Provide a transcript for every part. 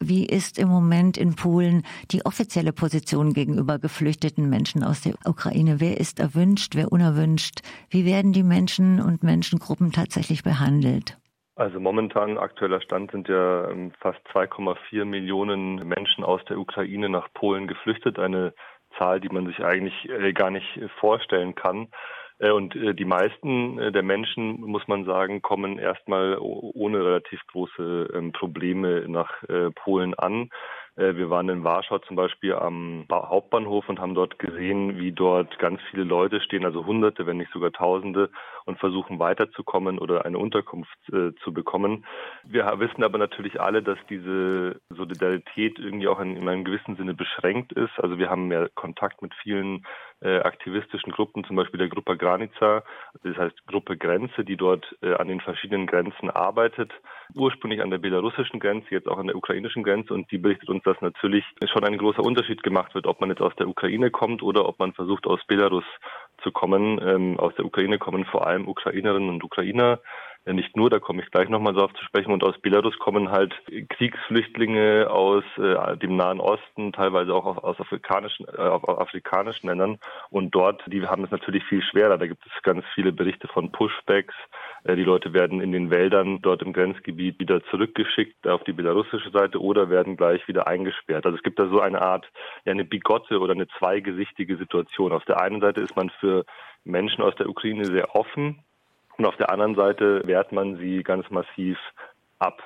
Wie ist im Moment in Polen die offizielle Position gegenüber geflüchteten Menschen aus der Ukraine? Wer ist erwünscht, wer unerwünscht? Wie werden die Menschen und Menschengruppen tatsächlich behandelt? Also momentan aktueller Stand sind ja ähm, fast 2,4 Millionen Menschen aus der Ukraine nach Polen geflüchtet. Eine Zahl, die man sich eigentlich äh, gar nicht vorstellen kann. Äh, und äh, die meisten der Menschen, muss man sagen, kommen erstmal ohne relativ große ähm, Probleme nach Polen an. Äh, wir waren in Warschau zum Beispiel am Hauptbahnhof und haben dort gesehen, wie dort ganz viele Leute stehen, also Hunderte, wenn nicht sogar Tausende, und versuchen weiterzukommen oder eine Unterkunft äh, zu bekommen. Wir wissen aber natürlich alle, dass diese Solidarität irgendwie auch in, in einem gewissen Sinne beschränkt ist. Also wir haben ja Kontakt mit vielen äh, aktivistischen Gruppen, zum Beispiel der Gruppe Granica, das heißt Gruppe Grenze, die dort an den verschiedenen Grenzen arbeitet, ursprünglich an der belarussischen Grenze, jetzt auch an der ukrainischen Grenze und die berichtet uns, dass natürlich schon ein großer Unterschied gemacht wird, ob man jetzt aus der Ukraine kommt oder ob man versucht, aus Belarus zu kommen. Ähm, aus der Ukraine kommen vor allem Ukrainerinnen und Ukrainer, nicht nur, da komme ich gleich nochmal darauf zu sprechen. Und aus Belarus kommen halt Kriegsflüchtlinge aus äh, dem Nahen Osten, teilweise auch aus, afrikanischen, äh, afrikanischen Ländern. Und dort, die haben es natürlich viel schwerer. Da gibt es ganz viele Berichte von Pushbacks. Äh, die Leute werden in den Wäldern dort im Grenzgebiet wieder zurückgeschickt auf die belarussische Seite oder werden gleich wieder eingesperrt. Also es gibt da so eine Art, ja, eine bigotte oder eine zweigesichtige Situation. Auf der einen Seite ist man für Menschen aus der Ukraine sehr offen und auf der anderen Seite wehrt man sie ganz massiv ab.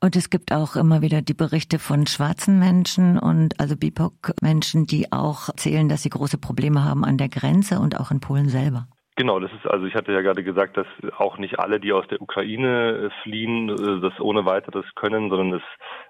Und es gibt auch immer wieder die Berichte von schwarzen Menschen und also BIPOC-Menschen, die auch erzählen, dass sie große Probleme haben an der Grenze und auch in Polen selber. Genau, das ist also ich hatte ja gerade gesagt, dass auch nicht alle, die aus der Ukraine äh, fliehen, äh, das ohne weiteres können, sondern es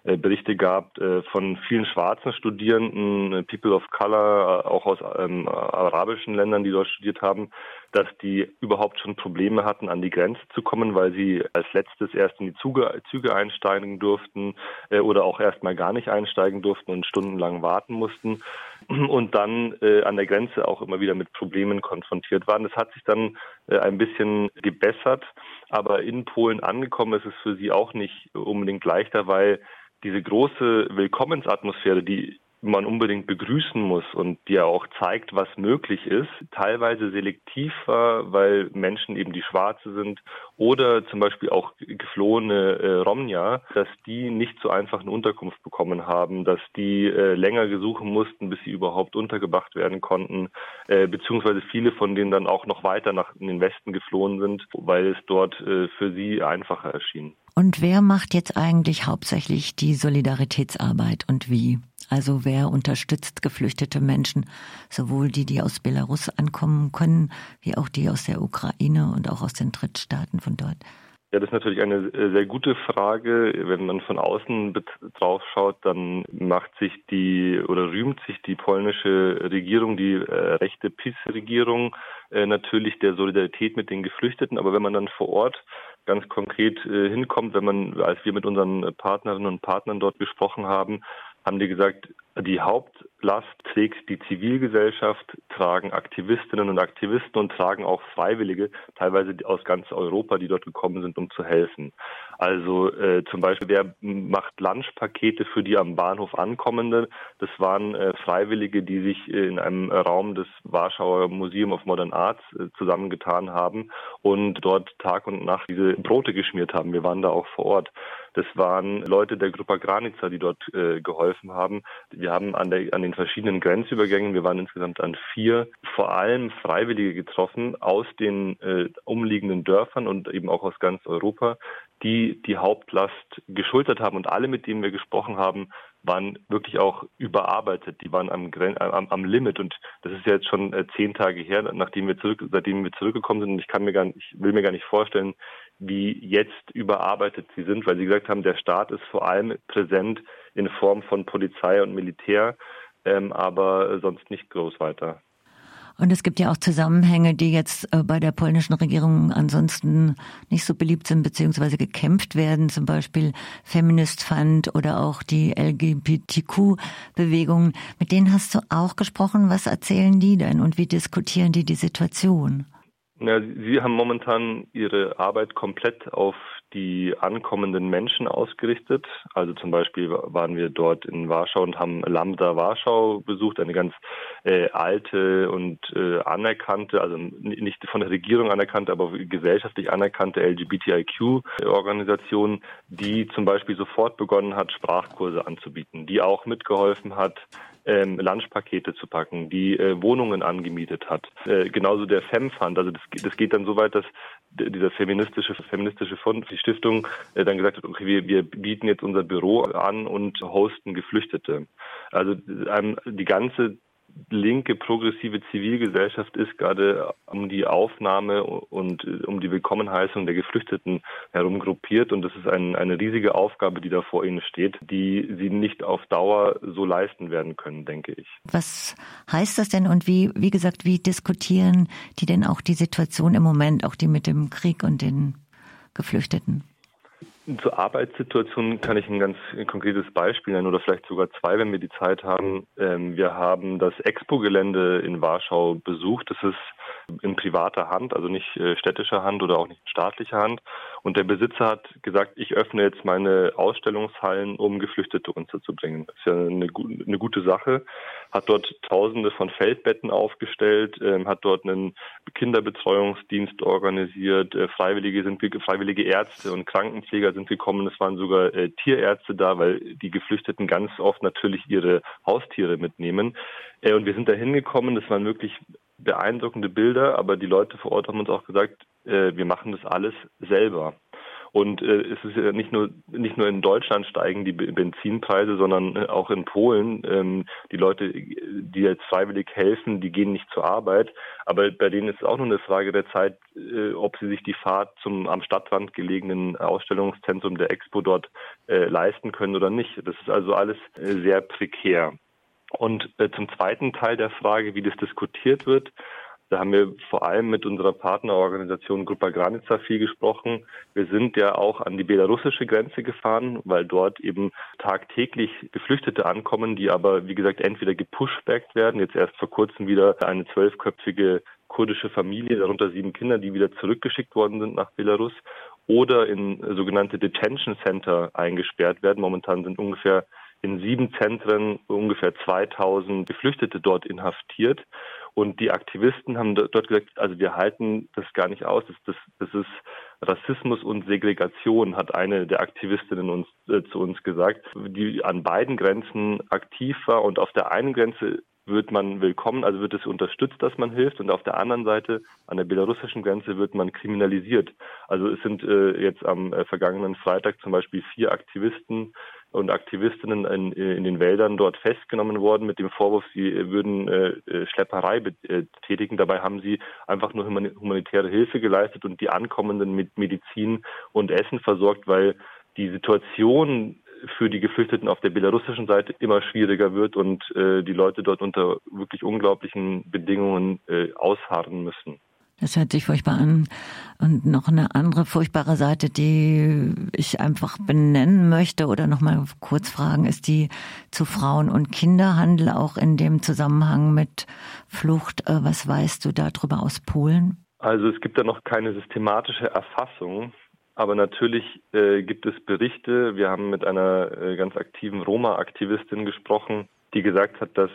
äh, Berichte gab von vielen schwarzen Studierenden, People of Color, auch aus ähm, arabischen Ländern, die dort studiert haben, dass die überhaupt schon Probleme hatten, an die Grenze zu kommen, weil sie als letztes erst in die Züge, Züge einsteigen durften äh, oder auch erst mal gar nicht einsteigen durften und stundenlang warten mussten und dann äh, an der Grenze auch immer wieder mit Problemen konfrontiert waren. Das hat sich dann äh, ein bisschen gebessert, aber in Polen angekommen ist es für sie auch nicht unbedingt leichter, weil diese große Willkommensatmosphäre, die man unbedingt begrüßen muss und die ja auch zeigt, was möglich ist, teilweise selektiv war, weil Menschen eben die Schwarze sind oder zum Beispiel auch geflohene äh, Romnia, dass die nicht so einfach eine Unterkunft bekommen haben, dass die äh, länger gesuchen mussten, bis sie überhaupt untergebracht werden konnten, äh, beziehungsweise viele von denen dann auch noch weiter nach in den Westen geflohen sind, weil es dort äh, für sie einfacher erschien. Und wer macht jetzt eigentlich hauptsächlich die Solidaritätsarbeit und wie? Also wer unterstützt geflüchtete Menschen, sowohl die, die aus Belarus ankommen können, wie auch die aus der Ukraine und auch aus den Drittstaaten von dort? Ja, das ist natürlich eine sehr gute Frage. Wenn man von außen drauf schaut, dann macht sich die oder rühmt sich die polnische Regierung, die äh, rechte PiS-Regierung, äh, natürlich der Solidarität mit den Geflüchteten. Aber wenn man dann vor Ort ganz konkret äh, hinkommt, wenn man, als wir mit unseren Partnerinnen und Partnern dort gesprochen haben, haben die gesagt, die Hauptlast trägt die Zivilgesellschaft, tragen Aktivistinnen und Aktivisten und tragen auch Freiwillige, teilweise aus ganz Europa, die dort gekommen sind, um zu helfen. Also äh, zum Beispiel, wer macht Lunchpakete für die am Bahnhof ankommende? Das waren äh, Freiwillige, die sich äh, in einem Raum des Warschauer Museum of Modern Arts äh, zusammengetan haben und dort Tag und Nacht diese Brote geschmiert haben. Wir waren da auch vor Ort. Das waren Leute der Gruppe Granica, die dort äh, geholfen haben. Wir haben an, der, an den verschiedenen Grenzübergängen, wir waren insgesamt an vier, vor allem Freiwillige getroffen aus den äh, umliegenden Dörfern und eben auch aus ganz Europa, die die Hauptlast geschultert haben. Und alle, mit denen wir gesprochen haben, waren wirklich auch überarbeitet. Die waren am, am, am Limit. Und das ist jetzt schon äh, zehn Tage her, nachdem wir zurück, seitdem wir zurückgekommen sind. Und ich kann mir gar nicht, ich will mir gar nicht vorstellen, wie jetzt überarbeitet sie sind, weil sie gesagt haben, der Staat ist vor allem präsent in Form von Polizei und Militär, ähm, aber sonst nicht groß weiter. Und es gibt ja auch Zusammenhänge, die jetzt äh, bei der polnischen Regierung ansonsten nicht so beliebt sind, beziehungsweise gekämpft werden, zum Beispiel Feminist Fund oder auch die LGBTQ-Bewegung. Mit denen hast du auch gesprochen. Was erzählen die denn und wie diskutieren die die Situation? Ja, Sie haben momentan Ihre Arbeit komplett auf die ankommenden Menschen ausgerichtet. Also zum Beispiel waren wir dort in Warschau und haben Lambda Warschau besucht, eine ganz äh, alte und äh, anerkannte, also nicht von der Regierung anerkannte, aber gesellschaftlich anerkannte LGBTIQ-Organisation, die zum Beispiel sofort begonnen hat, Sprachkurse anzubieten, die auch mitgeholfen hat, ähm, Lunchpakete zu packen, die äh, Wohnungen angemietet hat. Äh, genauso der FemFund, also das, das geht dann so weit, dass dieser feministische feministische Fund, die Stiftung, äh, dann gesagt hat, okay, wir, wir bieten jetzt unser Büro an und hosten Geflüchtete. Also ähm, die ganze linke progressive Zivilgesellschaft ist gerade um die Aufnahme und um die Willkommenheißung der Geflüchteten herum gruppiert und das ist ein, eine riesige Aufgabe, die da vor ihnen steht, die sie nicht auf Dauer so leisten werden können, denke ich. Was heißt das denn und wie, wie gesagt, wie diskutieren die denn auch die Situation im Moment, auch die mit dem Krieg und den Geflüchteten? Zur Arbeitssituation kann ich ein ganz konkretes Beispiel nennen oder vielleicht sogar zwei, wenn wir die Zeit haben. Ähm, wir haben das Expo-Gelände in Warschau besucht. Das ist in privater Hand, also nicht äh, städtischer Hand oder auch nicht staatlicher Hand. Und der Besitzer hat gesagt, ich öffne jetzt meine Ausstellungshallen, um Geflüchtete unterzubringen. Das ist ja eine, eine gute Sache. Hat dort Tausende von Feldbetten aufgestellt, ähm, hat dort einen Kinderbetreuungsdienst organisiert. Äh, Freiwillige sind freiwillige Ärzte und Krankenpfleger sind gekommen. Es waren sogar äh, Tierärzte da, weil die Geflüchteten ganz oft natürlich ihre Haustiere mitnehmen. Und wir sind da hingekommen. Das waren wirklich beeindruckende Bilder, aber die Leute vor Ort haben uns auch gesagt, äh, wir machen das alles selber. Und äh, es ist ja nicht nur nicht nur in Deutschland steigen die Benzinpreise, sondern äh, auch in Polen. Ähm, die Leute, die jetzt freiwillig helfen, die gehen nicht zur Arbeit. Aber bei denen ist es auch nur eine Frage der Zeit, äh, ob sie sich die Fahrt zum am Stadtrand gelegenen Ausstellungszentrum der Expo dort äh, leisten können oder nicht. Das ist also alles äh, sehr prekär. Und äh, zum zweiten Teil der Frage, wie das diskutiert wird, da haben wir vor allem mit unserer Partnerorganisation Grupa Granica viel gesprochen. Wir sind ja auch an die belarussische Grenze gefahren, weil dort eben tagtäglich Geflüchtete ankommen, die aber, wie gesagt, entweder gepushbackt werden, jetzt erst vor kurzem wieder eine zwölfköpfige kurdische Familie, darunter sieben Kinder, die wieder zurückgeschickt worden sind nach Belarus, oder in sogenannte Detention Center eingesperrt werden. Momentan sind ungefähr in sieben Zentren ungefähr 2000 Geflüchtete dort inhaftiert. Und die Aktivisten haben dort gesagt, also wir halten das gar nicht aus. Das, das, das ist Rassismus und Segregation, hat eine der Aktivistinnen uns, äh, zu uns gesagt, die an beiden Grenzen aktiv war. Und auf der einen Grenze wird man willkommen, also wird es unterstützt, dass man hilft. Und auf der anderen Seite, an der belarussischen Grenze, wird man kriminalisiert. Also es sind äh, jetzt am äh, vergangenen Freitag zum Beispiel vier Aktivisten und Aktivistinnen in, in, den Wäldern dort festgenommen worden mit dem Vorwurf, sie würden äh, äh Schlepperei betätigen. Dabei haben sie einfach nur humanitäre Hilfe geleistet und die Ankommenden mit Medizin und Essen versorgt, weil die Situation für die Geflüchteten auf der belarussischen Seite immer schwieriger wird und äh, die Leute dort unter wirklich unglaublichen Bedingungen äh, ausharren müssen. Das hört sich furchtbar an. Und noch eine andere furchtbare Seite, die ich einfach benennen möchte oder noch mal kurz fragen, ist die zu Frauen- und Kinderhandel auch in dem Zusammenhang mit Flucht. Äh, was weißt du darüber aus Polen? Also es gibt da noch keine systematische Erfassung. Aber natürlich äh, gibt es Berichte. Wir haben mit einer äh, ganz aktiven Roma-Aktivistin gesprochen, die gesagt hat, dass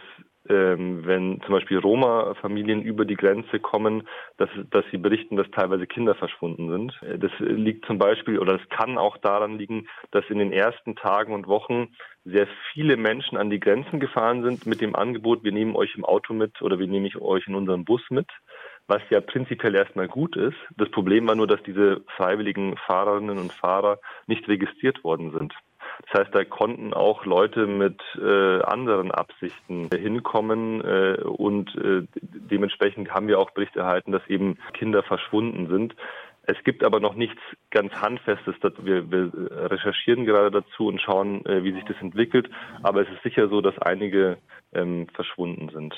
ähm, wenn zum Beispiel Roma-Familien über die Grenze kommen, dass, dass sie berichten, dass teilweise Kinder verschwunden sind. Äh, das liegt zum Beispiel oder es kann auch daran liegen, dass in den ersten Tagen und Wochen sehr viele Menschen an die Grenzen gefahren sind mit dem Angebot, wir nehmen euch im Auto mit oder wir nehmen euch in unserem Bus mit was ja prinzipiell erstmal gut ist. Das Problem war nur, dass diese freiwilligen Fahrerinnen und Fahrer nicht registriert worden sind. Das heißt, da konnten auch Leute mit äh, anderen Absichten hinkommen äh, und äh, dementsprechend haben wir auch Berichte erhalten, dass eben Kinder verschwunden sind. Es gibt aber noch nichts ganz Handfestes. Wir, wir recherchieren gerade dazu und schauen, äh, wie sich das entwickelt. Aber es ist sicher so, dass einige ähm, verschwunden sind.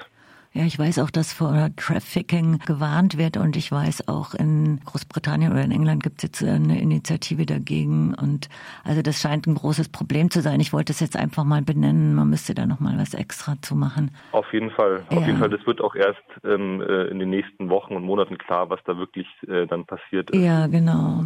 Ja, ich weiß auch, dass vor Trafficking gewarnt wird und ich weiß auch in Großbritannien oder in England gibt es jetzt eine Initiative dagegen und also das scheint ein großes Problem zu sein. Ich wollte es jetzt einfach mal benennen. Man müsste da noch mal was extra zu machen. Auf jeden Fall. Ja. Auf jeden Fall. Das wird auch erst ähm, äh, in den nächsten Wochen und Monaten klar, was da wirklich äh, dann passiert ist. Ja, genau.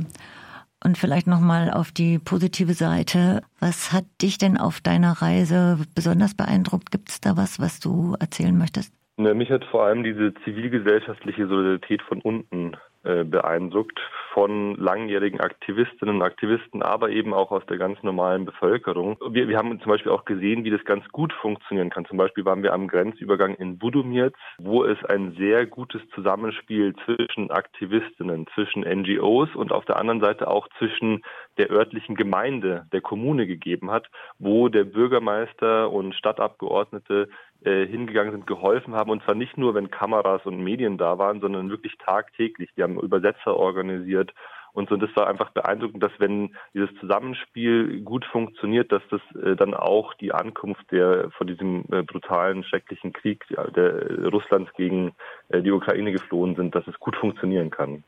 Und vielleicht nochmal auf die positive Seite. Was hat dich denn auf deiner Reise besonders beeindruckt? Gibt es da was, was du erzählen möchtest? Ja, mich hat vor allem diese zivilgesellschaftliche Solidarität von unten äh, beeindruckt von langjährigen Aktivistinnen und Aktivisten, aber eben auch aus der ganz normalen Bevölkerung. Wir, wir haben zum Beispiel auch gesehen, wie das ganz gut funktionieren kann. Zum Beispiel waren wir am Grenzübergang in Budumirz, wo es ein sehr gutes Zusammenspiel zwischen Aktivistinnen, zwischen NGOs und auf der anderen Seite auch zwischen der örtlichen Gemeinde, der Kommune gegeben hat, wo der Bürgermeister und Stadtabgeordnete hingegangen sind, geholfen haben. Und zwar nicht nur, wenn Kameras und Medien da waren, sondern wirklich tagtäglich. Die haben Übersetzer organisiert und so. Und das war einfach beeindruckend, dass wenn dieses Zusammenspiel gut funktioniert, dass das äh, dann auch die Ankunft der von diesem äh, brutalen, schrecklichen Krieg der Russlands gegen die Ukraine geflohen sind, dass es gut funktionieren kann.